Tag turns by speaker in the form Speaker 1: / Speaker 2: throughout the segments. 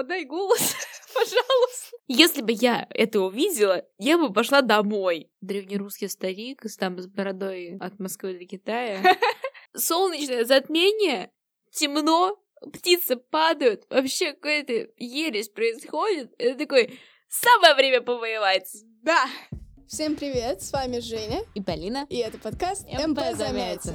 Speaker 1: подай голос, пожалуйста.
Speaker 2: Если бы я это увидела, я бы пошла домой. Древнерусский старик там с бородой от Москвы до Китая. Солнечное затмение, темно, птицы падают, вообще какая-то ересь происходит. Это такой, самое время повоевать.
Speaker 1: Да. Всем привет, с вами Женя
Speaker 2: и Полина.
Speaker 1: И это подкаст МП Замятин.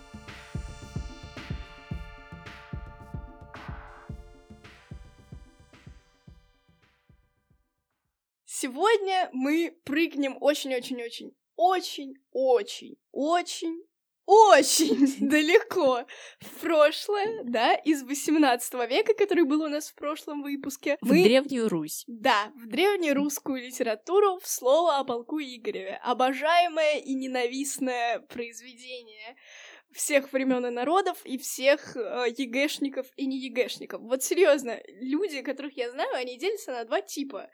Speaker 1: Сегодня мы прыгнем очень-очень-очень, очень-очень, очень очень далеко в прошлое, да, из 18 века, который был у нас в прошлом выпуске.
Speaker 2: В мы... Древнюю Русь.
Speaker 1: Да, в древнерусскую литературу в слово о полку Игореве. Обожаемое и ненавистное произведение всех времен и народов и всех э, ЕГЭшников и не ЕГЭшников. Вот серьезно, люди, которых я знаю, они делятся на два типа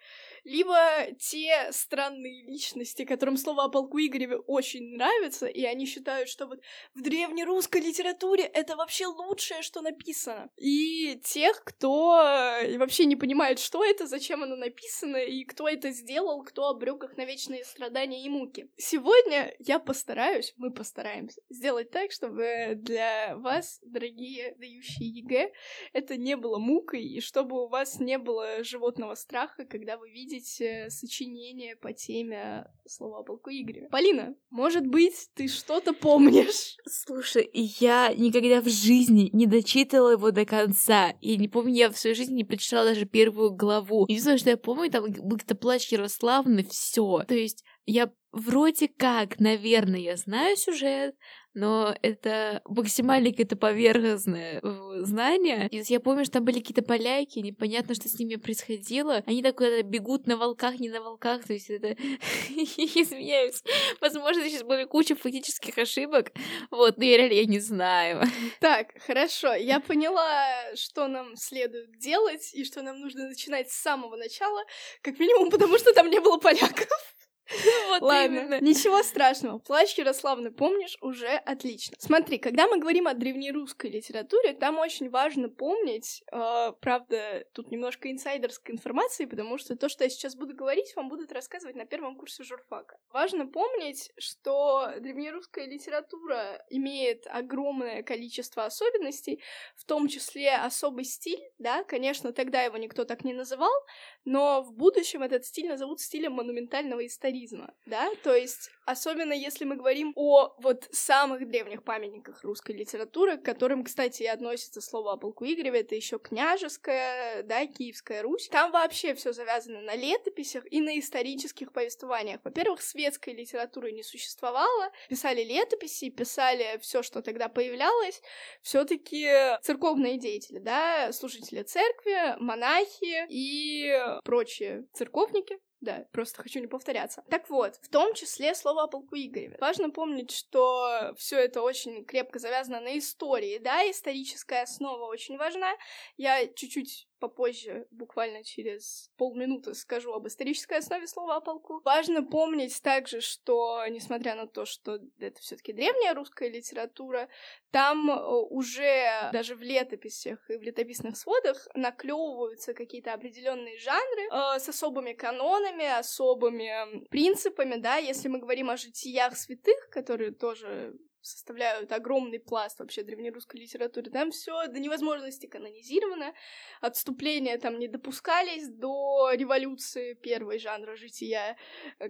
Speaker 1: либо те странные личности, которым слово о полку Игореве очень нравится, и они считают, что вот в древнерусской литературе это вообще лучшее, что написано. И тех, кто э, вообще не понимает, что это, зачем оно написано, и кто это сделал, кто обрек их на вечные страдания и муки. Сегодня я постараюсь, мы постараемся сделать так, чтобы для вас, дорогие дающие ЕГЭ, это не было мукой, и чтобы у вас не было животного страха, когда вы видите видеть э, сочинение по теме слова о полку Игореве. Полина, может быть, ты что-то помнишь?
Speaker 2: Слушай, я никогда в жизни не дочитывала его до конца. Я не помню, я в своей жизни не прочитала даже первую главу. Единственное, что я помню, там был какой-то плач Ярославны, все. То есть я вроде как, наверное, я знаю сюжет, но это максимально какое-то поверхностное э, знание. И я помню, что там были какие-то поляки, непонятно, что с ними происходило. Они так куда-то бегут на волках, не на волках, то есть это... Извиняюсь. Возможно, сейчас были куча фактических ошибок, вот, но я реально я не знаю.
Speaker 1: Так, хорошо, я поняла, что нам следует делать, и что нам нужно начинать с самого начала, как минимум потому, что там не было поляков.
Speaker 2: Вот Ладно, именно.
Speaker 1: ничего страшного. Плащ Ярославны помнишь уже отлично. Смотри, когда мы говорим о древнерусской литературе, там очень важно помнить, э, правда, тут немножко инсайдерской информации, потому что то, что я сейчас буду говорить, вам будут рассказывать на первом курсе журфака. Важно помнить, что древнерусская литература имеет огромное количество особенностей, в том числе особый стиль, да, конечно, тогда его никто так не называл, но в будущем этот стиль назовут стилем монументального историзма, да, то есть особенно если мы говорим о вот самых древних памятниках русской литературы, к которым, кстати, и относится слово о полку Игореве, это еще княжеская, да, Киевская Русь, там вообще все завязано на летописях и на исторических повествованиях. Во-первых, светской литературы не существовало, писали летописи, писали все, что тогда появлялось, все-таки церковные деятели, да, служители церкви, монахи и прочие церковники, да, просто хочу не повторяться. Так вот, в том числе слово о полку Игореве. Важно помнить, что все это очень крепко завязано на истории, да, историческая основа очень важна. Я чуть-чуть попозже, буквально через полминуты, скажу об исторической основе слова о полку. Важно помнить также, что, несмотря на то, что это все таки древняя русская литература, там э, уже даже в летописях и в летописных сводах наклевываются какие-то определенные жанры э, с особыми канонами, особыми принципами, да, если мы говорим о житиях святых, которые тоже составляют огромный пласт вообще древнерусской литературы. Там все до невозможности канонизировано, отступления там не допускались до революции первой жанра жития,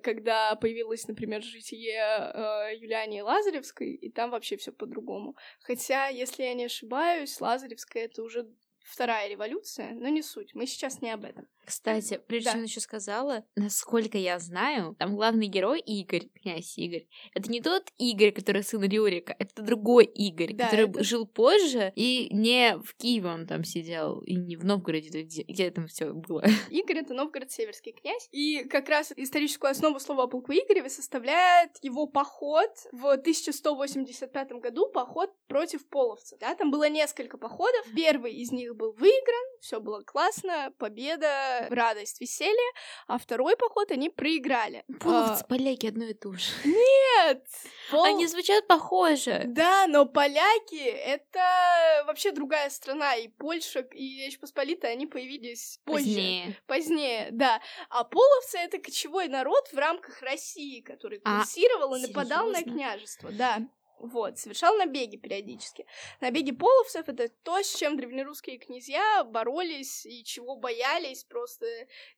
Speaker 1: когда появилось, например, житие э, Юлиании Лазаревской, и там вообще все по-другому. Хотя, если я не ошибаюсь, Лазаревская это уже вторая революция, но не суть, мы сейчас не об этом.
Speaker 2: Кстати, прежде
Speaker 1: Да.
Speaker 2: чем еще сказала, насколько я знаю, там главный герой Игорь, князь Игорь. Это не тот Игорь, который сын Рюрика, это другой Игорь,
Speaker 1: Да,
Speaker 2: который
Speaker 1: это-
Speaker 2: жил позже, и не в Киеве он там сидел, и не в Новгороде, где, где там все было.
Speaker 1: Игорь — это Новгород-Северский князь. И как раз историческую основу слова о полку Игореве составляет его поход в 1185 году, поход против половцев. Да, там было несколько походов. Первый из них был выигран, все было классно, победа, радость, веселье. А второй поход они проиграли.
Speaker 2: Половцы,
Speaker 1: А,
Speaker 2: поляки одно и то же.
Speaker 1: Нет! Пол-
Speaker 2: Они звучат похоже.
Speaker 1: Да, но поляки — это вообще другая страна, и Польша, и Речь Посполитая, они появились позже.
Speaker 2: Позднее.
Speaker 1: Позднее, да. А половцы — это кочевой народ в рамках России, который
Speaker 2: А,
Speaker 1: курсировал и нападал на княжество, да. Вот, совершал набеги периодически. Набеги половцев — это то, с чем древнерусские князья боролись и чего боялись просто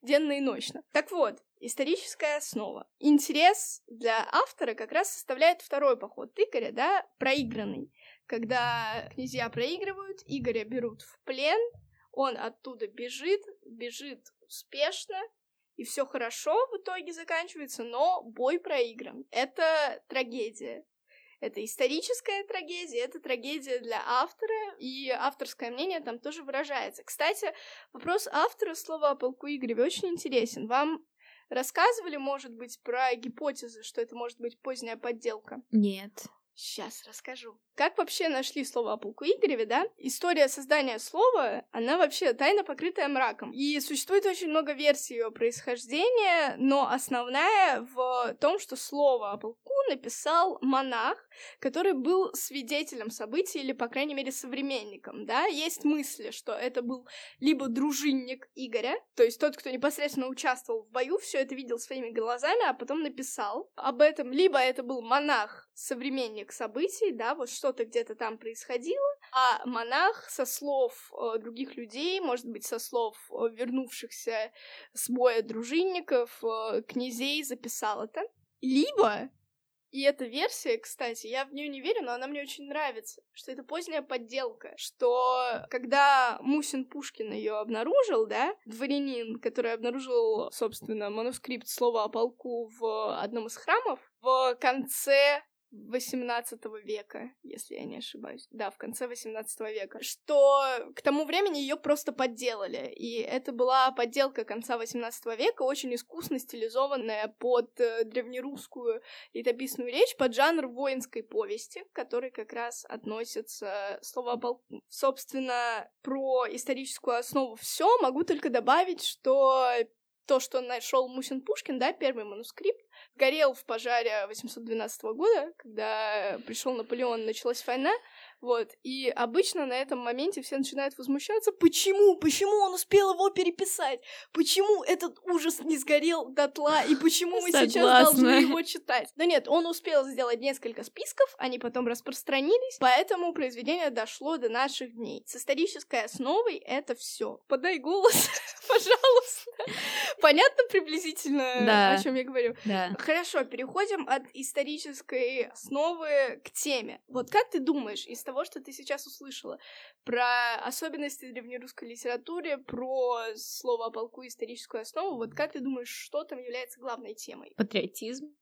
Speaker 1: денно и ночно. Так вот, историческая основа. Интерес для автора как раз составляет второй поход Игоря, да, проигранный. Когда князья проигрывают, Игоря берут в плен, он оттуда бежит, бежит успешно, и все хорошо в итоге заканчивается, но бой проигран. Это трагедия. Это историческая трагедия, это трагедия для автора, и авторское мнение там тоже выражается. Кстати, вопрос автора слова о полку Игореве очень интересен. Вам рассказывали, может быть, про гипотезы, что это может быть поздняя подделка?
Speaker 2: Нет.
Speaker 1: Сейчас расскажу. Как вообще нашли слово о полку Игореве, да? История создания слова, она вообще тайно покрытая мраком. И существует очень много версий ее происхождения, но основная в том, что слово о полку написал монах, который был свидетелем событий или, по крайней мере, современником, да? Есть мысли, что это был либо дружинник Игоря, то есть тот, кто непосредственно участвовал в бою, все это видел своими глазами, а потом написал об этом, либо это был монах, современник событий, да, вот что-то где-то там происходило, а монах со слов э, других людей, может быть, со слов э, вернувшихся с боя дружинников, э, князей записал это. Либо и эта версия, кстати, я в нее не верю, но она мне очень нравится, что это поздняя подделка, что когда Мусин Пушкин ее обнаружил, да, дворянин, который обнаружил, собственно, манускрипт слова о полку в одном из храмов, в конце 18 века, если я не ошибаюсь. Да, в конце 18 века. Что к тому времени ее просто подделали. И это была подделка конца 18 века, очень искусно стилизованная под э, древнерусскую летописную речь, под жанр воинской повести, к которой как раз относится слово о. Собственно, про историческую основу все могу только добавить, что то, что нашел Мусин Пушкин, да, первый манускрипт, горел в пожаре 812 года, когда пришел Наполеон, началась война, вот, и обычно на этом моменте все начинают возмущаться, почему, почему он успел его переписать, почему этот ужас не сгорел дотла, и почему мы сейчас
Speaker 2: Согласна.
Speaker 1: должны его читать. Но нет, он успел сделать несколько списков, они потом распространились, поэтому произведение дошло до наших дней. С исторической основой это все. Подай голос, пожалуйста. Понятно приблизительно,
Speaker 2: Да.
Speaker 1: о чем я говорю?
Speaker 2: Да.
Speaker 1: Хорошо, переходим от исторической основы к теме. Вот как ты думаешь, из того, что ты сейчас услышала, про особенности древнерусской литературы, про слово о полку историческую основу, вот как ты думаешь, что там является главной темой?
Speaker 2: Патриотизм.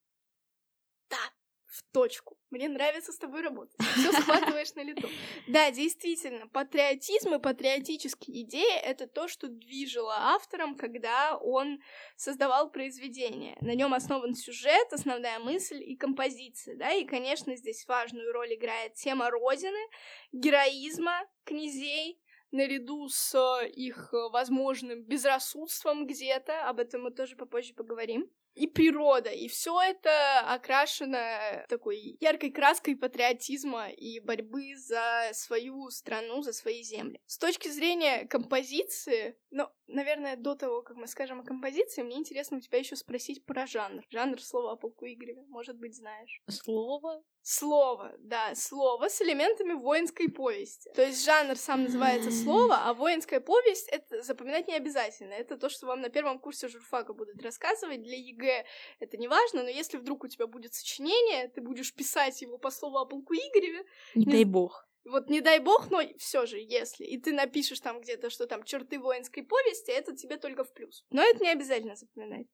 Speaker 1: В точку. Мне нравится с тобой работать. Все схватываешь на лету. Да, действительно, патриотизм и патриотические идеи — это то, что движило автором, когда он создавал произведение. На нем основан сюжет, основная мысль и композиция, да, и, конечно, здесь важную роль играет тема Родины, героизма князей, наряду с э, их э, возможным безрассудством где-то, об этом мы тоже попозже поговорим и природа, и все это окрашено такой яркой краской патриотизма и борьбы за свою страну, за свои земли. С точки зрения композиции, ну, наверное, до того, как мы скажем о композиции, мне интересно у тебя еще спросить про жанр. Жанр слова о полку Игореве, может быть, знаешь.
Speaker 2: Слово.
Speaker 1: Слово, да, слово с элементами воинской повести. То есть жанр сам называется слово, а воинская повесть это запоминать не обязательно. Это то, что вам на первом курсе журфака будут рассказывать. Для ЕГЭ это не важно, но если вдруг у тебя будет сочинение, ты будешь писать его по слову о полку Игореве,
Speaker 2: Не
Speaker 1: Не
Speaker 2: дай бог.
Speaker 1: Вот не дай бог, но все же, если. И ты напишешь там где-то, что там черты воинской повести, это тебе только в плюс. Но это не обязательно запоминать.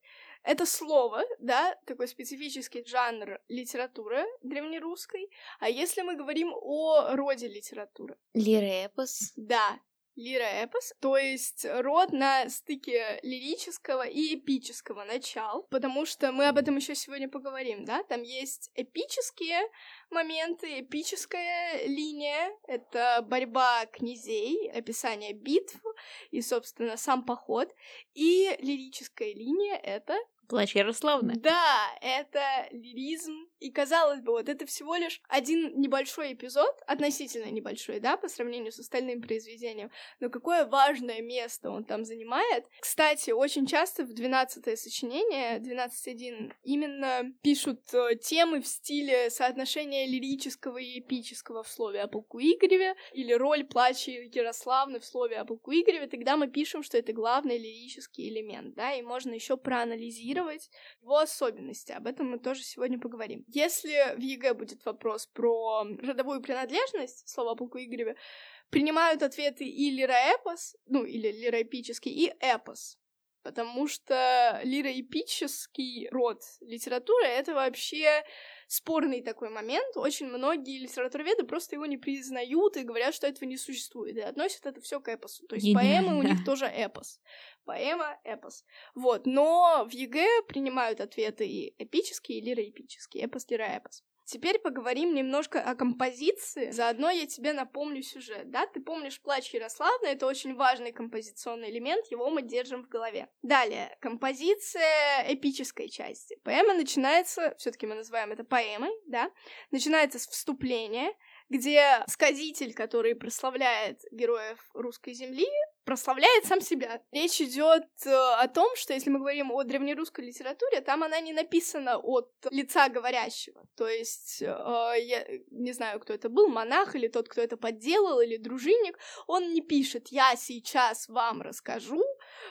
Speaker 1: Это слово, да, такой специфический жанр литературы древнерусской. А если мы говорим о роде литературы?
Speaker 2: Лирэпос.
Speaker 1: Да, лироэпос, то есть род на стыке лирического и эпического начал, потому что мы об этом еще сегодня поговорим, да, там есть эпические моменты, эпическая линия, это борьба князей, описание битв и, собственно, сам поход, и лирическая линия — это
Speaker 2: Плач Ярославна.
Speaker 1: Да, это лиризм. И казалось бы, вот это всего лишь один небольшой эпизод, относительно небольшой, да, по сравнению с остальным произведением. Но какое важное место он там занимает. Кстати, очень часто в 12 сочинение, 12.1, именно пишут э, темы в стиле соотношения лирического и эпического в слове о полку Игореве, или роль плача Ярославны в слове о полку Игореве. Тогда мы пишем, что это главный лирический элемент, да, и можно еще проанализировать анализировать его особенности. Об этом мы тоже сегодня поговорим. Если в ЕГЭ будет вопрос про родовую принадлежность, слова о полку Игореве, принимают ответы и лироэпос, ну, или лироэпический, и эпос. Потому что лироэпический род литературы — это вообще спорный такой момент. Очень многие литературоведы просто его не признают и говорят, что этого не существует, и относят это все к эпосу. То есть поэмы у них тоже эпос. Поэма, эпос. Вот, но в ЕГЭ принимают ответы и эпические, и лироэпические, эпос, лироэпос. Теперь поговорим немножко о композиции. Заодно я тебе напомню сюжет, да? Ты помнишь «Плач Ярославны» — это очень важный композиционный элемент, его мы держим в голове. Далее, композиция эпической части. Поэма начинается, все таки мы называем это поэмой, да? Начинается с вступления, где сказитель, который прославляет героев русской земли, прославляет сам себя. Речь идет э, о том, что если мы говорим о древнерусской литературе, там она не написана от лица говорящего. То есть, э, я не знаю, кто это был, монах или тот, кто это подделал, или дружинник, он не пишет «я сейчас вам расскажу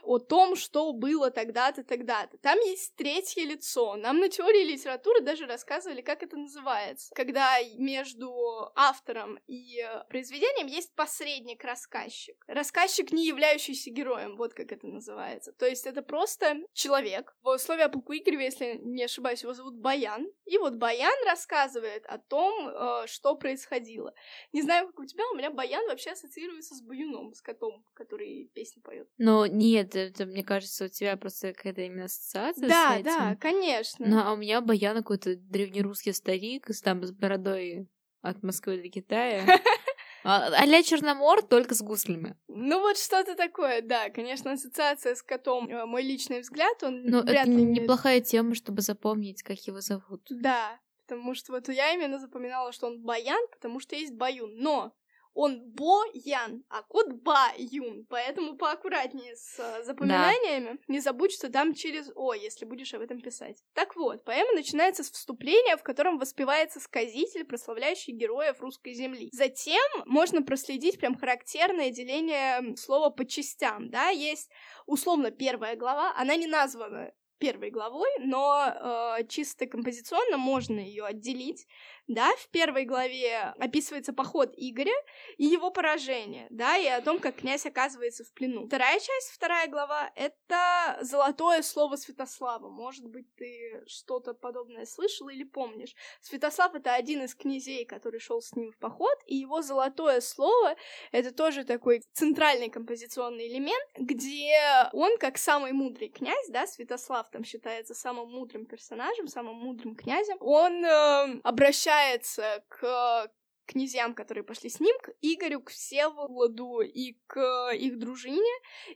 Speaker 1: о том, что было тогда-то, тогда-то». Там есть третье лицо. Нам на теории литературы даже рассказывали, как это называется. Когда между автором и произведением есть посредник-рассказчик. Рассказчик не являющийся героем, вот как это называется. То есть это просто человек. В условии Аполку Игореве, если не ошибаюсь, его зовут Баян. И вот Баян рассказывает о том, э, что происходило. Не знаю, как у тебя, у меня Баян вообще ассоциируется с Баюном, с котом, который песни поет.
Speaker 2: Но нет, это, мне кажется, у тебя просто какая-то именно ассоциация
Speaker 1: да,
Speaker 2: с этим.
Speaker 1: Да, конечно.
Speaker 2: Ну, а у меня Баян какой-то древнерусский старик, с там с бородой от Москвы до Китая. А, а Черномор только с гуслями.
Speaker 1: Ну вот что-то такое, да. Конечно, ассоциация с котом, э, мой личный взгляд, он
Speaker 2: Но
Speaker 1: вряд
Speaker 2: это
Speaker 1: ли
Speaker 2: неплохая тема, чтобы запомнить, как его зовут.
Speaker 1: Да, потому что вот я именно запоминала, что он Баян, потому что есть Баюн. Но он Бо-Ян, а кот Ба-Юн, поэтому поаккуратнее с э, запоминаниями. Да. Не забудь, что там через О, если будешь об этом писать. Так вот, поэма начинается с вступления, в котором воспевается сказитель, прославляющий героев русской земли. Затем можно проследить прям характерное деление слова по частям, да, есть условно первая глава, она не названа первой главой, но э, чисто композиционно можно ее отделить да, в первой главе описывается поход Игоря и его поражение, да, и о том, как князь оказывается в плену. Вторая часть, вторая глава, это золотое слово Святослава. Может быть, ты что-то подобное слышал или помнишь. Святослав — это один из князей, который шел с ним в поход, и его золотое слово — это тоже такой центральный композиционный элемент, где он, как самый мудрый князь, да, Святослав там считается самым мудрым персонажем, самым мудрым князем, он э, обращается обращается к князьям, которые пошли с ним, к Игорю, к Всеволоду и к их дружине.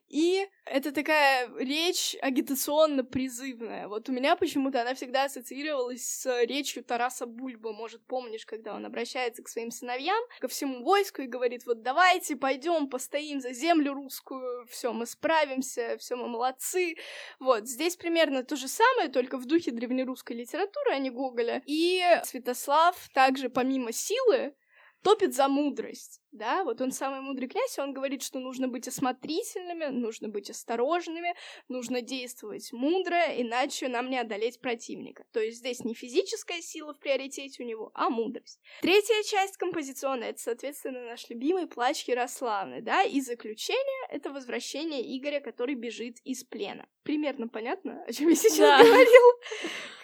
Speaker 1: И это такая речь агитационно-призывная. Вот у меня почему-то она всегда ассоциировалась с речью Тараса Бульба. Может, помнишь, когда он обращается к своим сыновьям, ко всему войску и говорит, вот давайте пойдем, постоим за землю русскую, все, мы справимся, все, мы молодцы. Вот, здесь примерно то же самое, только в духе древнерусской литературы, а не Гоголя. И Святослав также, помимо силы, топит за мудрость, да, вот он самый мудрый князь, и он говорит, что нужно быть осмотрительными, нужно быть осторожными, нужно действовать мудро, иначе нам не одолеть противника. То есть здесь не физическая сила в приоритете у него, а мудрость. Третья часть композиционная — это, соответственно, наш любимый плач Ярославны, да, и заключение — это возвращение Игоря, который бежит из плена. Примерно понятно, о чем я сейчас
Speaker 2: Да.
Speaker 1: говорил?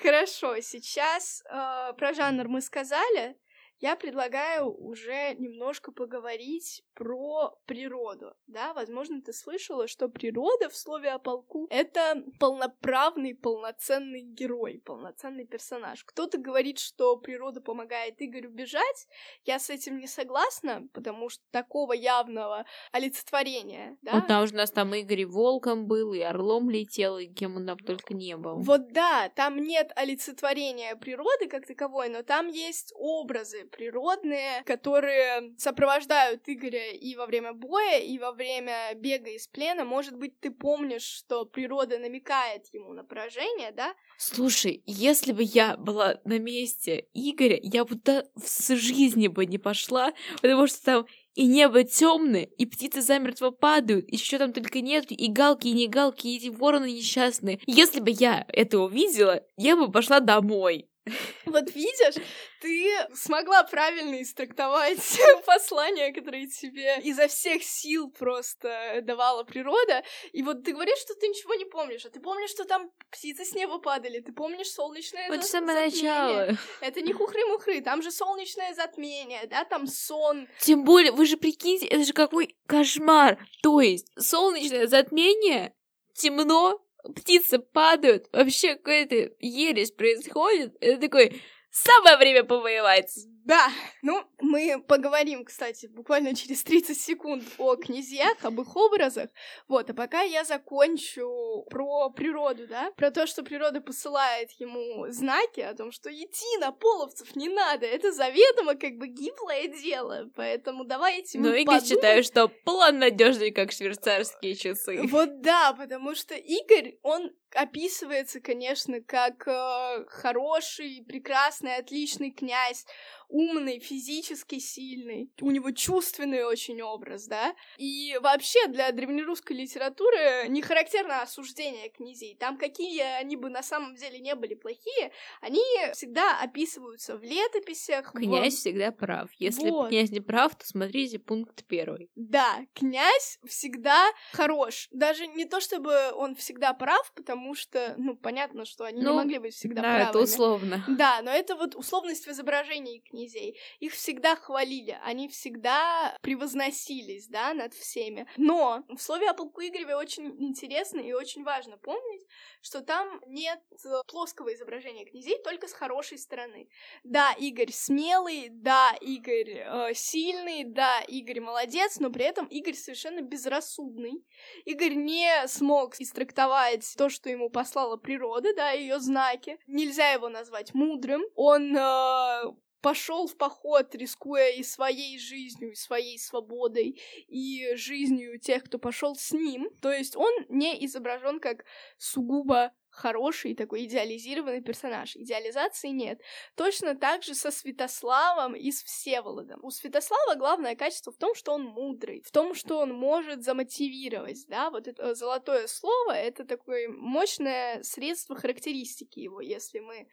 Speaker 1: Хорошо, сейчас э, про жанр мы сказали, я предлагаю уже немножко поговорить про природу, да, возможно, ты слышала, что природа в слове о полку — это полноправный, полноценный герой, полноценный персонаж. Кто-то говорит, что природа помогает Игорю бежать, я с этим не согласна, потому что такого явного олицетворения, да,
Speaker 2: Вот там же у нас там Игорь и волком был, и орлом летел, и кем он там только не был.
Speaker 1: Вот да, там нет олицетворения природы как таковой, но там есть образы природные, которые сопровождают Игоря и во время боя, и во время бега из плена. Может быть, ты помнишь, что природа намекает ему на поражение, да?
Speaker 2: Слушай, если бы я была на месте Игоря, я бы туда в жизни бы не пошла, потому что там и небо темное, и птицы замертво падают, и что там только нет, и галки, и не галки, и эти вороны несчастные. Если бы я это увидела, я бы пошла домой.
Speaker 1: Вот видишь, ты смогла правильно истрактовать послание, которое тебе изо всех сил просто давала природа. И вот ты говоришь, что ты ничего не помнишь, а ты помнишь, что там птицы с неба падали, ты помнишь солнечное
Speaker 2: Вот
Speaker 1: затмение.
Speaker 2: начала.
Speaker 1: Это не хухры-мухры, там же солнечное затмение, да, там сон.
Speaker 2: Тем более, вы же прикиньте, это же какой кошмар. То есть, солнечное затмение, темно, птицы падают, вообще какая-то ересь происходит. Это такой, самое время повоевать.
Speaker 1: Да, ну, мы поговорим, кстати, буквально через 30 секунд о князьях, об их образах. Вот, а пока я закончу про природу, да, про то, что природа посылает ему знаки о том, что идти на половцев не надо, это заведомо как бы гиблое дело, поэтому давайте мы
Speaker 2: Но Игорь
Speaker 1: подумаем.
Speaker 2: считаю, что план надежный, как швейцарские часы.
Speaker 1: Вот да, потому что Игорь, он описывается, конечно, как э, хороший, прекрасный, отличный князь, умный, физически сильный. У него чувственный очень образ, да. И вообще для древнерусской литературы не характерно осуждение князей. Там какие они бы на самом деле не были плохие, они всегда описываются в летописях. в-
Speaker 2: Князь всегда прав. Если
Speaker 1: Вот.
Speaker 2: князь не прав, то смотрите пункт первый.
Speaker 1: Да, князь всегда хорош. Даже не то, чтобы он всегда прав, потому что, ну, понятно, что они не
Speaker 2: Ну,
Speaker 1: могли быть всегда
Speaker 2: да, это
Speaker 1: правыми.
Speaker 2: условно.
Speaker 1: Да, но это вот условность в изображении князей. Их всегда хвалили, они всегда превозносились, да, над всеми. Но в слове о полку Игореве очень интересно и очень важно помнить, что там нет плоского изображения князей, только с хорошей стороны. Да, Игорь смелый, да, Игорь э, сильный, да, Игорь молодец, но при этом Игорь совершенно безрассудный. Игорь не смог истрактовать то, что ему послала природа, да, ее знаки. Нельзя его назвать мудрым. Он э, пошел в поход, рискуя и своей жизнью, и своей свободой, и жизнью тех, кто пошел с ним. То есть он не изображен как сугубо хороший такой идеализированный персонаж. Идеализации нет. Точно так же со Святославом и с Всеволодом. У Святослава главное качество в том, что он мудрый, в том, что он может замотивировать, да, вот это золотое слово, это такое мощное средство характеристики его, если мы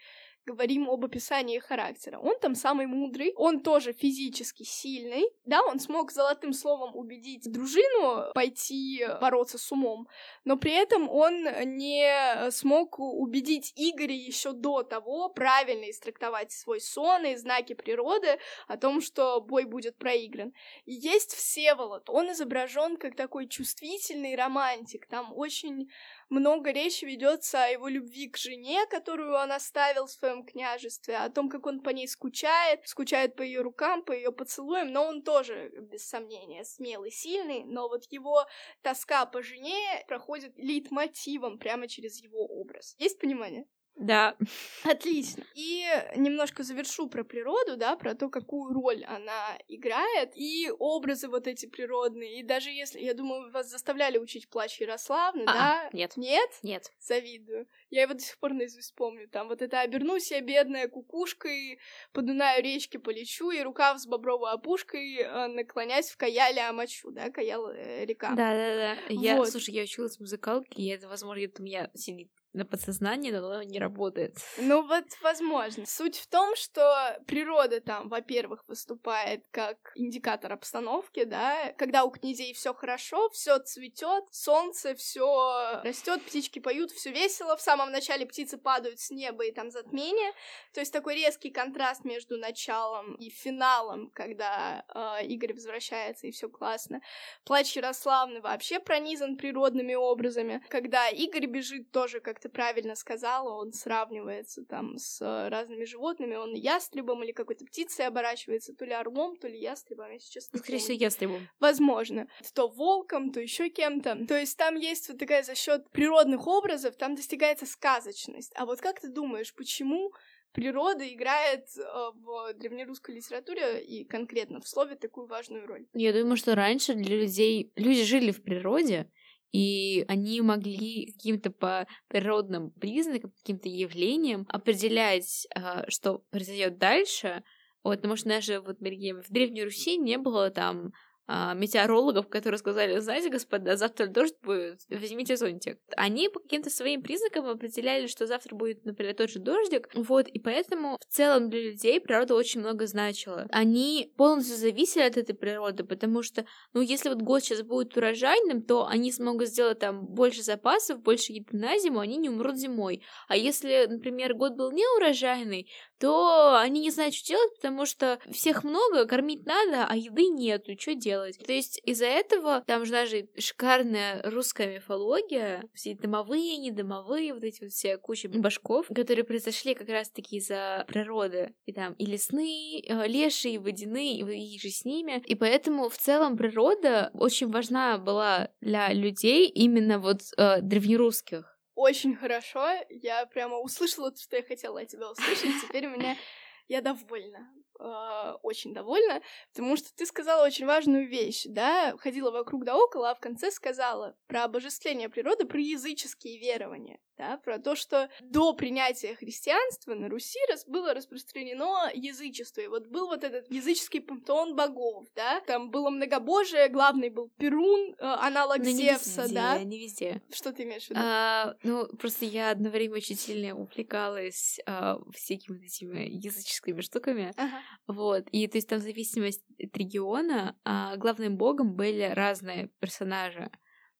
Speaker 1: говорим об описании характера. Он там самый мудрый, он тоже физически сильный, да, он смог золотым словом убедить дружину пойти бороться с умом, но при этом он не смог убедить Игоря еще до того правильно истрактовать свой сон и знаки природы о том, что бой будет проигран. И есть Всеволод, он изображен как такой чувствительный романтик, там очень много речи ведется о его любви к жене, которую он оставил в своем княжестве, о том, как он по ней скучает, скучает по ее рукам, по ее поцелуям, но он тоже, без сомнения, смелый, сильный, но вот его тоска по жене проходит лейтмотивом прямо через его образ. Есть понимание?
Speaker 2: Да.
Speaker 1: Отлично. И немножко завершу про природу, да, про то, какую роль она играет, и образы вот эти природные. И даже если, я думаю, вас заставляли учить плач Ярославны,
Speaker 2: А-а,
Speaker 1: да?
Speaker 2: нет.
Speaker 1: Нет?
Speaker 2: Нет.
Speaker 1: Завидую. Я его до сих пор наизусть помню. Там вот это «Обернусь я, бедная кукушкой, по Дунаю речке полечу, и рукав с бобровой опушкой, э, наклонясь в каяле омочу», да, каял э, река.
Speaker 2: Да-да-да. Я,
Speaker 1: Вот.
Speaker 2: слушай, я училась в музыкалке, и это, возможно, где-то у меня сидит на подсознании, но оно не работает.
Speaker 1: Ну вот, возможно. Суть в том, что природа там, во-первых, выступает как индикатор обстановки, да, когда у князей все хорошо, все цветет, солнце, все растет, птички поют, все весело. В самом начале птицы падают с неба и там затмение. То есть такой резкий контраст между началом и финалом, когда э, Игорь возвращается и все классно. Плач Ярославны вообще пронизан природными образами. Когда Игорь бежит, тоже, как ты правильно сказала, он сравнивается там с э, разными животными, он ястребом или какой-то птицей оборачивается, то ли орлом, то ли ястребом, я сейчас не
Speaker 2: Скорее
Speaker 1: помню.
Speaker 2: всего, ястребом.
Speaker 1: Возможно. То волком, то еще кем-то. То есть там есть вот такая за счет природных образов, там достигается сказочность. А вот как ты думаешь, почему природа играет э, в древнерусской литературе и конкретно в слове такую важную роль?
Speaker 2: Я думаю, что раньше для людей... Люди жили в природе, и они могли каким-то по природным признакам, каким-то явлениям определять, а, что произойдет дальше. Вот, потому что даже вот в Древней Руси не было там а, метеорологов, которые сказали, знаете, господа, завтра дождь будет, возьмите зонтик. Они по каким-то своим признакам определяли, что завтра будет, например, тот же дождик. Вот, и поэтому в целом для людей природа очень много значила. Они полностью зависели от этой природы, потому что, ну, если вот год сейчас будет урожайным, то они смогут сделать там больше запасов, больше еды на зиму, они не умрут зимой. А если, например, год был не урожайный, то они не знают, что делать, потому что всех много, кормить надо, а еды нету, что делать? То есть из-за этого там же даже шикарная русская мифология, все домовые, недомовые, вот эти вот все куча башков, которые произошли как раз-таки из-за природы. И там и лесные, э, лешие, и водяные, и, и же с ними. И поэтому в целом природа очень важна была для людей именно вот э, древнерусских.
Speaker 1: Очень хорошо. Я прямо услышала то, что я хотела от тебя услышать. Теперь у меня... Я довольна. э, Очень довольна, потому что ты сказала очень важную вещь, да, ходила вокруг да около, а в конце сказала про обожествление природы, про языческие верования, да, про то, что до принятия христианства на Руси раз, было распространено язычество, и вот был вот этот языческий пантеон богов, да, там было многобожие, главный был Перун, э, аналог
Speaker 2: Но не
Speaker 1: Зевса,
Speaker 2: везде,
Speaker 1: да.
Speaker 2: не везде.
Speaker 1: Что ты имеешь в виду?
Speaker 2: А, ну, просто я одно время очень сильно увлекалась а, всякими вот этими языческими штуками.
Speaker 1: Ага.
Speaker 2: Вот. И то есть там в зависимости от региона а, главным богом были разные персонажи.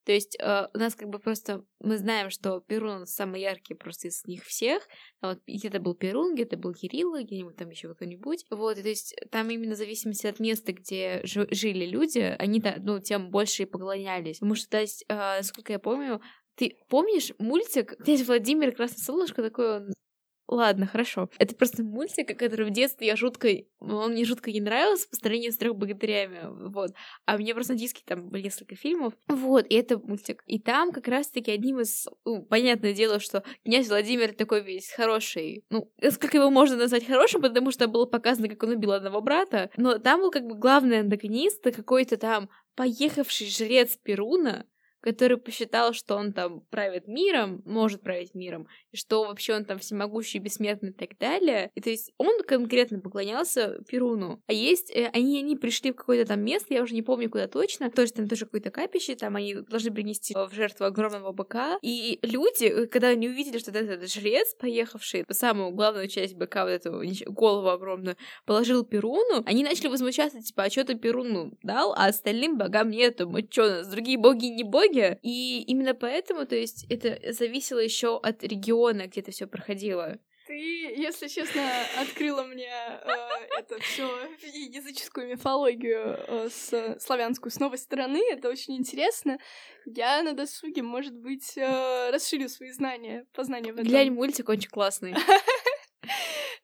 Speaker 2: То есть э, у нас как бы просто мы знаем, что Перун самый яркий просто из них всех. А Вот где-то был Перун, где-то был Кирилл, где-нибудь там еще кто-нибудь. Вот, и то есть там именно в зависимости от места, где жи- жили люди, они ну, тем больше и поклонялись. Потому что, то есть, э, насколько я помню, ты помнишь мультик «Князь Владимир Красное Солнышко» такой он Ладно, хорошо. Это просто мультик, который в детстве я жутко... Он мне жутко не нравился по сравнению с трех богатырями, вот. А мне просто на диске там были несколько фильмов. Вот, и это мультик. И там как раз-таки одним из... Ну, понятное дело, что князь Владимир такой весь хороший. Ну, как его можно назвать хорошим, потому что было показано, как он убил одного брата. Но там был как бы главный антагонист, какой-то там поехавший жрец Перуна, который посчитал, что он там правит миром, может править миром, и что вообще он там всемогущий, бессмертный и так далее. И то есть он конкретно поклонялся Перуну. А есть, э, они, они пришли в какое-то там место, я уже не помню куда точно, тоже там тоже какое-то капище, там они должны принести в жертву огромного быка. И люди, э, когда они увидели, что этот жрец, поехавший самую главную часть быка, вот эту голову огромную, положил Перуну, они начали возмущаться, типа, а что ты Перуну дал, а остальным богам нету, мы что, нас другие боги не боги? И именно поэтому, то есть, это зависело еще от региона, где это все проходило.
Speaker 1: Ты, если честно, открыла мне э, это все языческую мифологию э, с славянскую с новой стороны. Это очень интересно. Я на досуге, может быть, э, расширю свои знания, познания в этом.
Speaker 2: Глянь, мультик очень классный.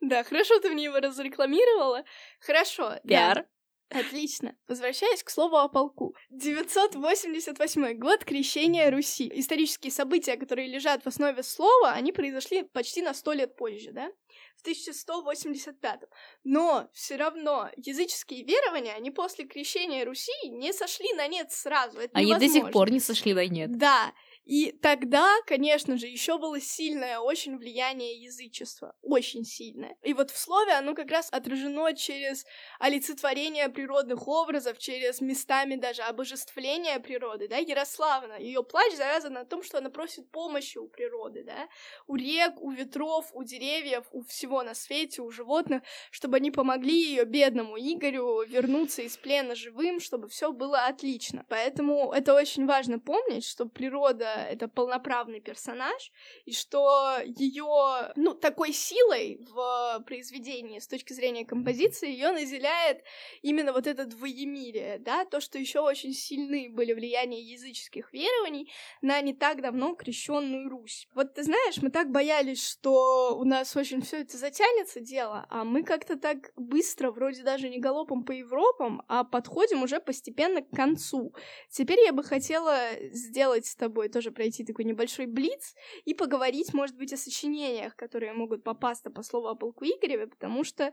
Speaker 1: Да, хорошо ты мне его разрекламировала. Хорошо.
Speaker 2: Пиар.
Speaker 1: Отлично. Возвращаясь к слову о полку. 988 год крещения Руси. Исторические события, которые лежат в основе слова, они произошли почти на сто лет позже, да? В 1185. Но все равно языческие верования, они после крещения Руси не сошли на нет сразу. Это
Speaker 2: Они до
Speaker 1: невозможно.
Speaker 2: сих пор не сошли на нет.
Speaker 1: Да, и тогда, конечно же, еще было сильное очень влияние язычества, очень сильное. И вот в слове оно как раз отражено через олицетворение природных образов, через местами даже обожествление природы, да, Ярославна, ее плач завязан на том, что она просит помощи у природы, да, у рек, у ветров, у деревьев, у всего на свете, у животных, чтобы они помогли ее бедному Игорю вернуться из плена живым, чтобы все было отлично. Поэтому это очень важно помнить, что природа это полноправный персонаж, и что ее, ну, такой силой в произведении с точки зрения композиции ее наделяет именно вот это двоемирие, да, то, что еще очень сильны были влияния языческих верований на не так давно крещенную Русь. Вот ты знаешь, мы так боялись, что у нас очень все это затянется дело, а мы как-то так быстро, вроде даже не галопом по Европам, а подходим уже постепенно к концу. Теперь я бы хотела сделать с тобой тоже пройти такой небольшой блиц и поговорить, может быть, о сочинениях, которые могут попасться по слову о полку Игореве, потому что,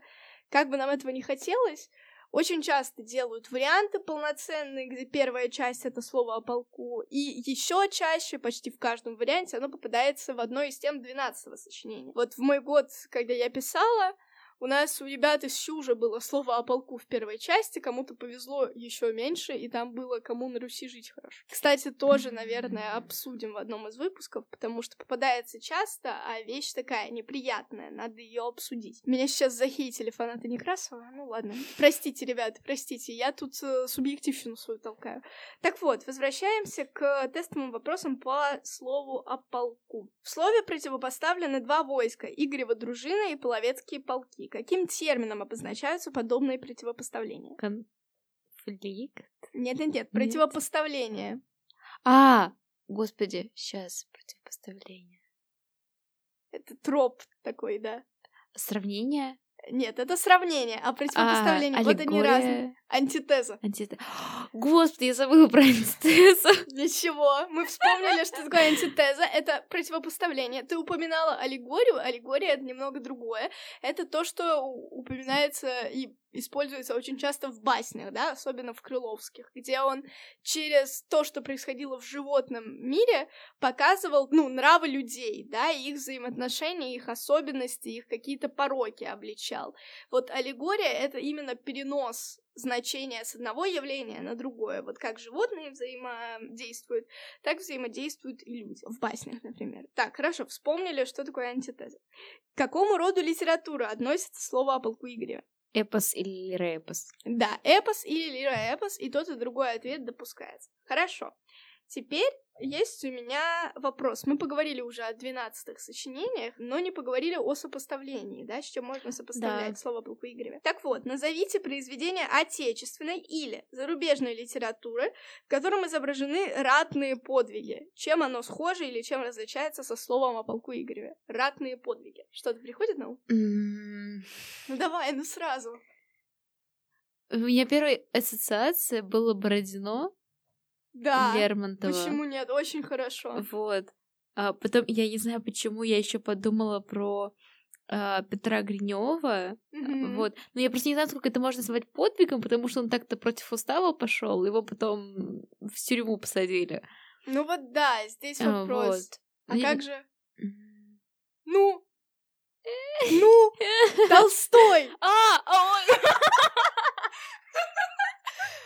Speaker 1: как бы нам этого не хотелось, очень часто делают варианты полноценные, где первая часть это слово о полку, и еще чаще, почти в каждом варианте, оно попадается в одно из тем 12 сочинения. Вот в мой год, когда я писала, у нас у ребят из Сюжа было слово о полку в первой части, кому-то повезло еще меньше, и там было кому на Руси жить хорошо. Кстати, тоже, наверное, обсудим в одном из выпусков, потому что попадается часто, а вещь такая неприятная, надо ее обсудить. Меня сейчас захейтили фанаты Некрасова, ну ладно. Простите, ребята, простите, я тут э, субъективщину свою толкаю. Так вот, возвращаемся к тестовым вопросам по слову о полку. В слове противопоставлены два войска — Игорева дружина и половецкие полки. Каким термином обозначаются подобные противопоставления?
Speaker 2: Конфликт.
Speaker 1: Нет-нет-нет, противопоставление.
Speaker 2: А, господи, сейчас противопоставление.
Speaker 1: Это троп такой, да.
Speaker 2: Сравнение.
Speaker 1: Нет, это сравнение, а противопоставление,
Speaker 2: А,
Speaker 1: вот они
Speaker 2: аллегория.
Speaker 1: разные. Антитеза.
Speaker 2: Антите- Господи, я забыла про антитезу.
Speaker 1: Ничего, мы вспомнили, что такое антитеза. Это противопоставление. Ты упоминала аллегорию. Аллегория — это немного другое. Это то, что упоминается и используется очень часто в баснях, да, особенно в крыловских, где он через то, что происходило в животном мире, показывал, ну, нравы людей, да, их взаимоотношения, их особенности, их какие-то пороки обличал. Вот аллегория — это именно перенос значения с одного явления на другое. Вот как животные взаимодействуют, так взаимодействуют и люди. В баснях, например. Так, хорошо, вспомнили, что такое антитеза. К какому роду литературы относится слово о полку Игоря?
Speaker 2: Эпос или репос?
Speaker 1: Да, эпос или лироэпос, и тот и другой ответ допускается. Хорошо. Теперь есть у меня вопрос. Мы поговорили уже о двенадцатых сочинениях, но не поговорили о сопоставлении, да, с чем можно сопоставлять
Speaker 2: Да.
Speaker 1: слово Игореве. Так вот, назовите произведения отечественной или зарубежной литературы, в котором изображены ратные подвиги. Чем оно схоже или чем различается со словом о полку Игореве? Ратные подвиги. Что-то приходит на ум?
Speaker 2: М,
Speaker 1: Ну давай, ну сразу.
Speaker 2: У меня первая ассоциация было Бородино
Speaker 1: Да.
Speaker 2: Лермонтова.
Speaker 1: Почему нет? Очень хорошо.
Speaker 2: Вот. А потом, я не знаю, почему я еще подумала про а, Петра Гринева.
Speaker 1: Мгм.
Speaker 2: Вот. Но я просто не знаю, сколько это можно назвать подвигом, потому что он так-то против устава пошел, его потом в тюрьму посадили.
Speaker 1: Ну вот да, здесь
Speaker 2: А,
Speaker 1: вопрос.
Speaker 2: вот.
Speaker 1: А
Speaker 2: Ну,
Speaker 1: как же? Ну? Ну? Толстой!
Speaker 2: А, а он...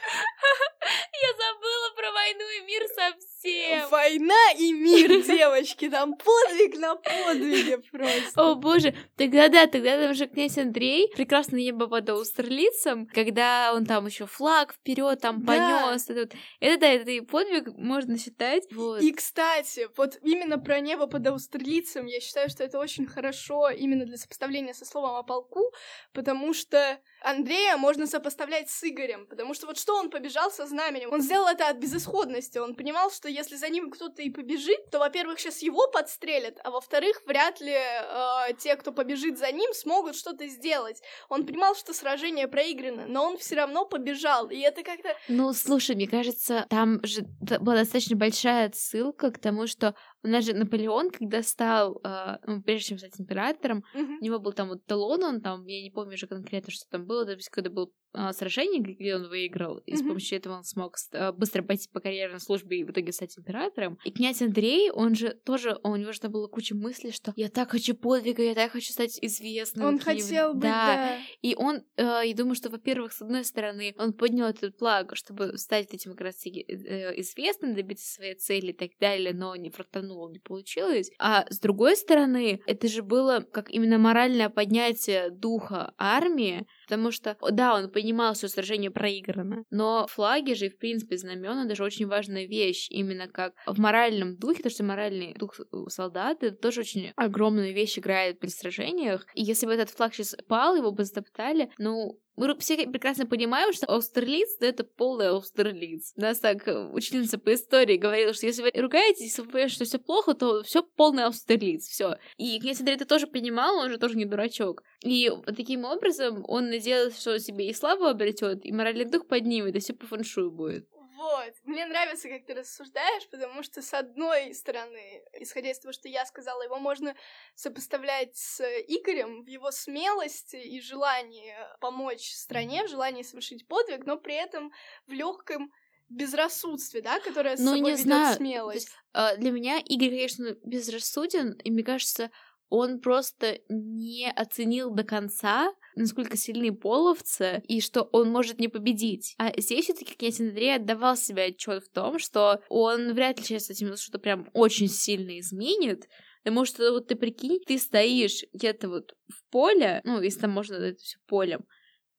Speaker 2: Я забыла про войну и мир совсем.
Speaker 1: Война и мир, девочки, там подвиг на подвиге просто.
Speaker 2: О боже, тогда да, тогда там же князь Андрей, прекрасное небо под Аустерлицем, когда он там еще флаг вперед там
Speaker 1: Да.
Speaker 2: понес. Это, вот- это да, это и подвиг можно считать. Вот.
Speaker 1: И, кстати, вот именно про небо под Аустерлицем я считаю, что это очень хорошо именно для сопоставления со словом о полку, потому что Андрея можно сопоставлять с Игорем, потому что вот что он побежал со знаменем? Он сделал это от безысходности, он понимал, что если за ним кто-то и побежит, то, во-первых, сейчас его подстрелят, а во-вторых, вряд ли э, те, кто побежит за ним, смогут что-то сделать. Он понимал, что сражение проиграно, но он все равно побежал, и это как-то...
Speaker 2: Ну, слушай, мне кажется, там же была достаточно большая отсылка к тому, что у нас же Наполеон, когда стал, э, ну, прежде чем стать императором,
Speaker 1: Мгм.
Speaker 2: у него был там вот талон, он там, я не помню уже конкретно, что там было, то есть когда был а, сражение, где он выиграл, и с
Speaker 1: Мгм.
Speaker 2: помощью этого он смог а, быстро пойти по карьерной службе и в итоге стать императором. И князь Андрей, он же тоже, у него же там было куча мыслей, что я так хочу подвига, я так хочу стать известным.
Speaker 1: Он
Speaker 2: каким-нибудь».
Speaker 1: хотел быть, да.
Speaker 2: И он, э, я думаю, что, во-первых, с одной стороны, он поднял этот флаг, чтобы стать этим как раз таки, э, известным, добиться своей цели и так далее, но не фартануло, не получилось. А с другой стороны, это же было как именно моральное поднятие духа армии, потому что, да, он понимал, что сражение проиграно, но флаги же, и, в принципе, знамена даже очень важная вещь, именно как в моральном духе, потому что моральный дух солдат, это тоже очень огромную вещь играет при сражениях, и если бы этот флаг сейчас пал, его бы затоптали, ну, мы все прекрасно понимаем, что Аустерлиц — это полный Аустерлиц. Нас так э, учительница по истории говорила, что если вы ругаетесь, если вы что все плохо, то все полный Аустерлиц, все. И князь Андрей это тоже понимал, он же тоже не дурачок. И таким образом он надеялся, что себе и славу обретет, и моральный дух поднимет, и все по фэншую будет.
Speaker 1: Вот. Мне нравится, как ты рассуждаешь, потому что, с одной стороны, исходя из того, что я сказала, его можно сопоставлять с Игорем в его смелости и желании помочь стране, в желании совершить подвиг, но при этом в легком безрассудстве, да, которое с
Speaker 2: Ну,
Speaker 1: собой
Speaker 2: не
Speaker 1: ведет
Speaker 2: знаю. То
Speaker 1: смелость.
Speaker 2: есть, а, для меня Игорь, конечно, безрассуден, и мне кажется, он просто не оценил до конца, насколько сильны половцы, и что он может не победить. А здесь все таки князь Андрей отдавал себе отчет в том, что он вряд ли сейчас этим что-то прям очень сильно изменит, Потому что вот ты прикинь, ты стоишь где-то вот в поле, ну, если там можно это все полем.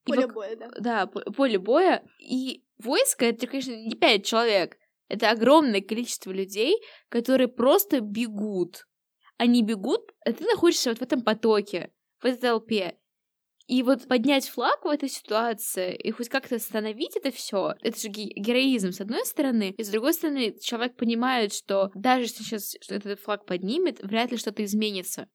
Speaker 1: Поле
Speaker 2: вок-
Speaker 1: боя, да.
Speaker 2: да, по- поле боя. И войско это, конечно, не пять человек. Это огромное количество людей, которые просто бегут. Они бегут, а ты находишься вот в этом потоке, в этой толпе. И вот поднять флаг в этой ситуации и хоть как-то остановить это все, это же ге- героизм с одной стороны, и с другой стороны человек понимает, что даже если сейчас этот флаг поднимет, вряд ли что-то изменится.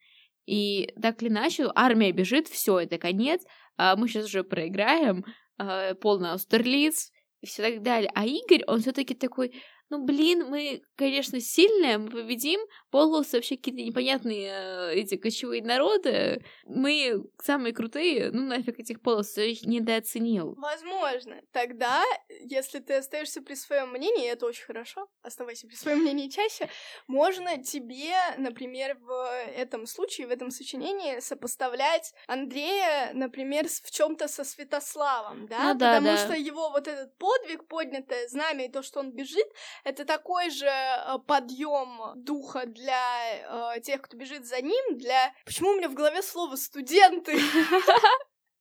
Speaker 2: И так или иначе, армия бежит, все, это конец, а мы сейчас уже проиграем, а, полный Аустерлиц и все так далее. А Игорь, он все-таки такой, ну блин, мы, конечно, сильные, мы победим, полосы вообще какие-то непонятные э, эти кочевые народы, мы самые крутые, ну нафиг этих полос, я их недооценил.
Speaker 1: Возможно. Тогда, если ты остаешься при своем мнении, это очень хорошо, оставайся при своем мнении чаще, можно тебе, например, в этом случае, в этом сочинении сопоставлять Андрея, например, в чем-то со Святославом, да?
Speaker 2: Ну да,
Speaker 1: Потому
Speaker 2: да.
Speaker 1: что его вот этот подвиг, поднятое знамя и то, что он бежит, это такой же э, подъем духа для э, тех, кто бежит за ним, для... Почему у меня в голове слово «студенты»?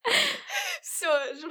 Speaker 1: Все,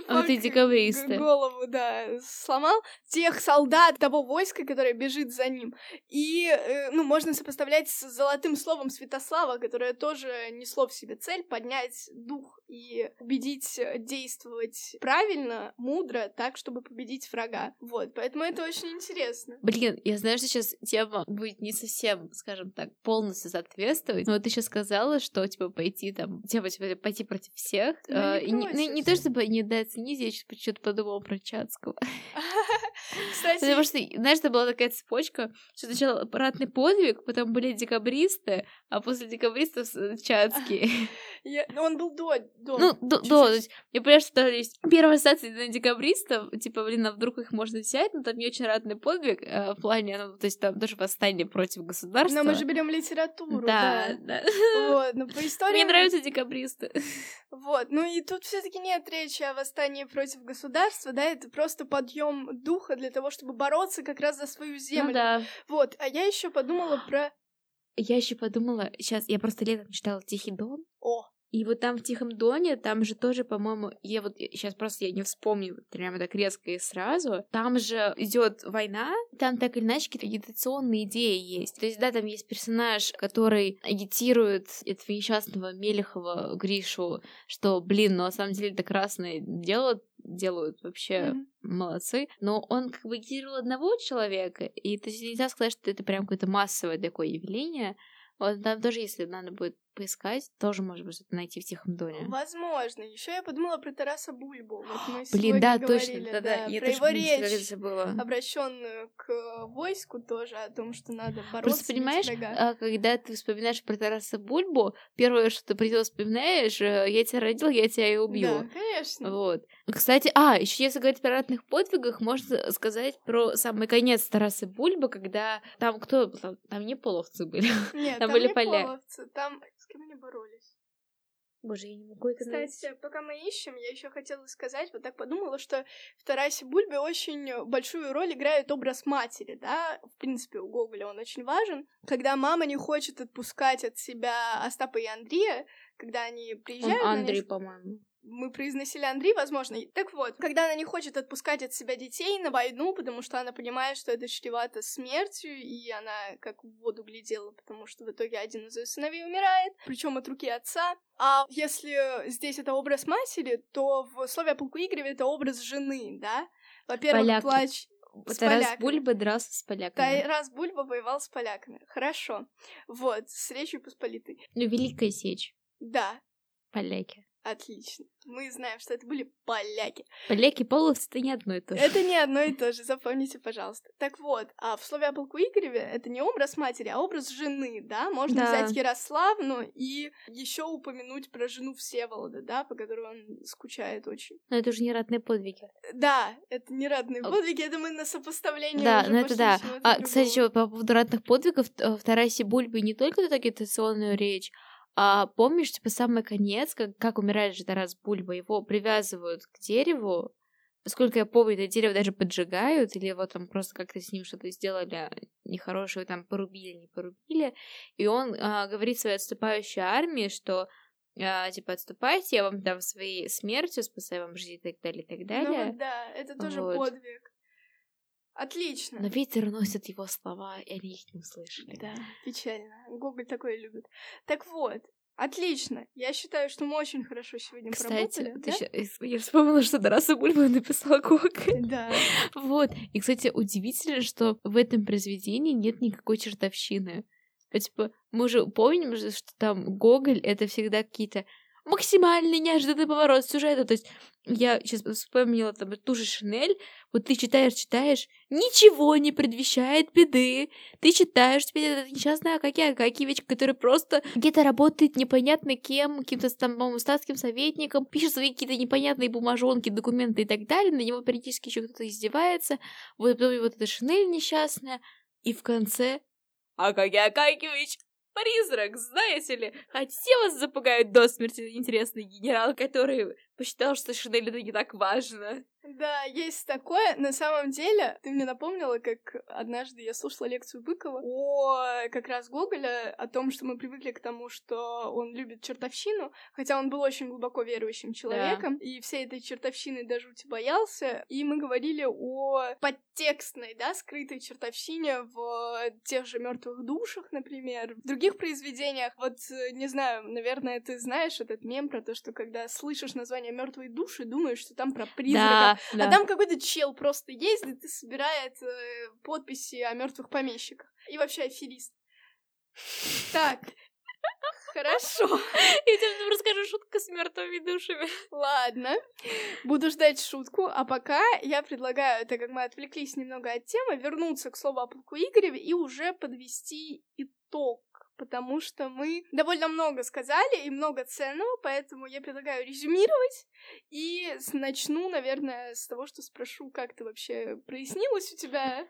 Speaker 2: А вот и декабристы.
Speaker 1: голову, да, сломал. Тех солдат того войска, которое бежит за ним. И, э, ну, можно сопоставлять с золотым словом Святослава, которое тоже несло в себе цель поднять дух и убедить э, действовать правильно, мудро, так, чтобы победить врага. Вот, поэтому это очень интересно.
Speaker 2: Блин, я знаю, что сейчас тема будет не совсем, скажем так, полностью соответствовать, но вот ты сейчас сказала, что, типа, пойти там, типа, типа, пойти против всех.
Speaker 1: Ну, не
Speaker 2: э, и не, ну, не то, чтобы недооценить, я сейчас что-то подумала про Чацкого.
Speaker 1: Кстати,
Speaker 2: Потому что, знаешь, это была такая цепочка, что сначала ратный подвиг, потом были декабристы, а после декабристов с- Чацкий.
Speaker 1: я- ну, он был до... до
Speaker 2: Ну, до,
Speaker 1: чуть-чуть.
Speaker 2: до, то есть, я понимаю, что там есть первая ассоциация на декабристов, типа, блин, а вдруг их можно взять, но там не очень ратный подвиг, э, в плане, ну, то есть там тоже восстание против государства.
Speaker 1: Но мы же берем литературу,
Speaker 2: да,
Speaker 1: да.
Speaker 2: да.
Speaker 1: Вот, но по истории...
Speaker 2: Мне нравятся декабристы.
Speaker 1: Вот, ну и тут все-таки нет речи о восстании против государства, да, это просто подъем духа для того, чтобы бороться как раз за свою землю.
Speaker 2: Ну да.
Speaker 1: Вот, а я еще подумала про...
Speaker 2: Я еще подумала, сейчас я просто летом читала Тихий Дон,
Speaker 1: О,
Speaker 2: И вот там в Тихом Доне, там же тоже, по-моему, я вот сейчас просто я не вспомню прямо так резко и сразу. Там же идет война, там так или иначе какие-то агитационные идеи есть. То есть, да, там есть персонаж, который агитирует этого несчастного Мелехова Гришу, что, блин, ну на самом деле это красное дело делают вообще mm-hmm. Молодцы. Но он как бы агитировал одного человека, и то есть нельзя сказать, что это прям какое-то массовое такое явление. Вот там тоже, если надо будет поискать, тоже может быть что-то найти в Тихом Доне.
Speaker 1: Возможно. Еще я подумала про Тараса Бульбу. Вот мы
Speaker 2: Блин, да,
Speaker 1: говорили,
Speaker 2: точно, да,
Speaker 1: да,
Speaker 2: Я
Speaker 1: про его
Speaker 2: речь
Speaker 1: забыла. обращенную к войску тоже, о том, что надо бороться.
Speaker 2: Просто понимаешь, а, когда ты вспоминаешь про Тараса Бульбу, первое, что ты при этом вспоминаешь, э, я тебя родил, я тебя и убью.
Speaker 1: Да, конечно.
Speaker 2: Вот. Кстати, а, еще если говорить про ратных подвигах, можно сказать про самый конец Тараса Бульбы, когда там кто, там, там не половцы были,
Speaker 1: Нет,
Speaker 2: там,
Speaker 1: там
Speaker 2: были
Speaker 1: не
Speaker 2: поля.
Speaker 1: половцы, там кем они боролись?
Speaker 2: Боже, я не могу это
Speaker 1: Кстати, пока мы ищем, я еще хотела сказать, вот так подумала, что в Тарасе Бульбе очень большую роль играет образ матери, да, в принципе, у Гоголя он очень важен. Когда мама не хочет отпускать от себя Остапа и Андрея, когда они приезжают...
Speaker 2: Он Андрей,
Speaker 1: несколько...
Speaker 2: по-моему
Speaker 1: мы произносили Андрей, возможно. Так вот, когда она не хочет отпускать от себя детей на войну, потому что она понимает, что это чревато смертью, и она как в воду глядела, потому что в итоге один из ее сыновей умирает, причем от руки отца. А если здесь это образ матери, то в слове о полку Игореве это образ жены, да? Во-первых,
Speaker 2: Поляки.
Speaker 1: плач с
Speaker 2: Тарас
Speaker 1: поляками.
Speaker 2: Бульба дрался с поляками.
Speaker 1: Тарас Бульба воевал с поляками. Хорошо. Вот, с Речью Посполитой.
Speaker 2: Ну, Великая Сечь.
Speaker 1: Да,
Speaker 2: Поляки.
Speaker 1: Отлично. Мы знаем, что это были поляки.
Speaker 2: Поляки, половцы — это не одно и то же.
Speaker 1: Это не одно и то же, запомните, пожалуйста. Так вот, а в слове о полку Игореве это не образ матери, а образ жены, да? Можно
Speaker 2: Да.
Speaker 1: взять Ярославну и еще упомянуть про жену Всеволода, да, по которой он скучает очень.
Speaker 2: Но это уже не ратные подвиги.
Speaker 1: Да, это не родные подвиги, это мы на сопоставление
Speaker 2: Да, ну это да. А, кстати,
Speaker 1: другого.
Speaker 2: еще по поводу ратных подвигов, в Тарасе Бульбе не только тут агитационную речь, а помнишь, типа, самый конец, как, как умирает же Тарас Бульба, его привязывают к дереву, Насколько я помню, это дерево даже поджигают, или его там просто как-то с ним что-то сделали нехорошее, там порубили, не порубили. И он а, говорит своей отступающей армии, что а, типа отступайте, я вам дам своей смертью, спасаю вам жизнь и так далее, и так
Speaker 1: Ну
Speaker 2: далее.
Speaker 1: вот да, это тоже
Speaker 2: Вот.
Speaker 1: подвиг. Отлично.
Speaker 2: Но ветер носит его слова, и они их не услышали.
Speaker 1: Да, печально. Гоголь такое любит. Так вот, отлично. Я считаю, что мы очень хорошо сегодня
Speaker 2: Кстати,
Speaker 1: поработали.
Speaker 2: ты
Speaker 1: да?
Speaker 2: я вспомнила, что Тараса Бульба написала Гоголь.
Speaker 1: Да.
Speaker 2: Вот. И, кстати, удивительно, что в этом произведении нет никакой чертовщины. Типа, мы же помним, что там Гоголь — это всегда какие-то максимально неожиданный поворот сюжета. То есть я сейчас вспомнила там ту же Шинель, вот ты читаешь, читаешь, ничего не предвещает беды. Ты читаешь, тебе этот несчастный Акакий Акакевич, который просто где-то работает непонятно кем, каким-то там, по-моему, статским советником, пишет свои какие-то непонятные бумажонки, документы и так далее, на него периодически еще кто-то издевается. Вот потом вот эта Шинель несчастная, и в конце Акакий Акакевич Призрак, знаете ли, хотя вас запугают до смерти интересный генерал, который посчитал, что Шинель это не так важно.
Speaker 1: Да, есть такое. На самом деле, ты мне напомнила, как однажды я слушала лекцию Быкова о как раз Гоголя, о том, что мы привыкли к тому, что он любит чертовщину, хотя он был очень глубоко верующим человеком, и всей этой чертовщины до жути боялся. И мы говорили о подтекстной, да, скрытой чертовщине в тех же мертвых душах, например, в других произведениях. Вот, э, не знаю, наверное, ты знаешь этот мем про то, что когда слышишь название мертвой души, думаешь, что там про призрака.
Speaker 2: Да, да.
Speaker 1: А там какой-то чел просто ездит и собирает э, подписи о мертвых помещиках. И вообще аферист. Так. Хорошо.
Speaker 2: Я тебе расскажу шутку с мертвыми душами.
Speaker 1: Ладно. Буду ждать шутку. А пока я предлагаю, так как мы отвлеклись немного от темы, вернуться к слову о полку Игореве и уже подвести итог. Потому что мы довольно много сказали и много ценного, поэтому я предлагаю резюмировать. И начну, наверное, с того, что спрошу, как ты вообще прояснилось у тебя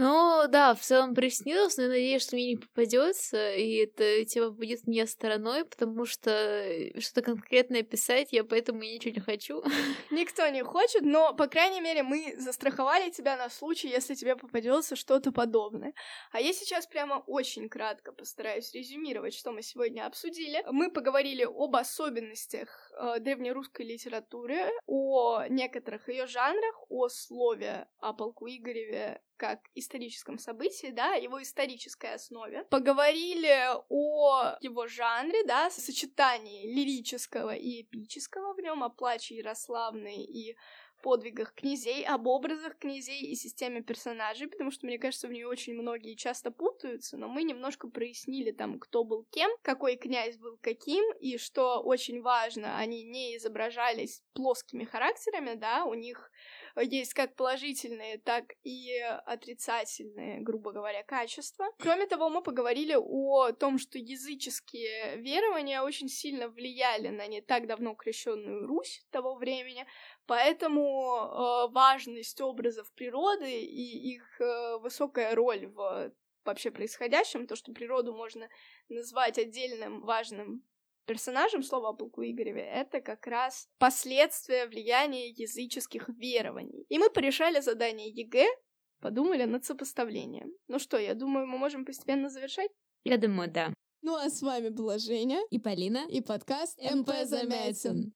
Speaker 2: Ну, да, в целом приснилось, но я надеюсь, что мне не попадется, и это тема будет мне стороной, потому что э, что-то конкретное писать я поэтому и ничего не хочу.
Speaker 1: Никто не хочет, но, по крайней мере, мы застраховали тебя на случай, если тебе попадется что-то подобное. А я сейчас прямо очень кратко постараюсь резюмировать, что мы сегодня обсудили. Мы поговорили об особенностях э, древнерусской литературы, о некоторых ее жанрах, о слове о полку Игореве как историческом событии, да, его исторической основе. Поговорили о его жанре, да, сочетании лирического и эпического в нем, о плаче Ярославны и подвигах князей, об образах князей и системе персонажей, потому что, мне кажется, в нее очень многие часто путаются, но мы немножко прояснили там, кто был кем, какой князь был каким, и что очень важно, они не изображались плоскими характерами, да, у них есть как положительные, так и отрицательные, грубо говоря, качества. Кроме того, мы поговорили о том, что языческие верования очень сильно влияли на не так давно крещенную Русь того времени, поэтому э, важность образов природы и их э, высокая роль в вообще происходящем, то, что природу можно назвать отдельным важным персонажем слова о полку Игореве, это как раз последствия влияния языческих верований. И мы порешали задание ЕГЭ, подумали над сопоставлением. Ну что, я думаю, мы можем постепенно завершать?
Speaker 2: Я думаю, да.
Speaker 1: Ну а с вами была Женя
Speaker 3: и Полина
Speaker 1: и подкаст МП Замятин.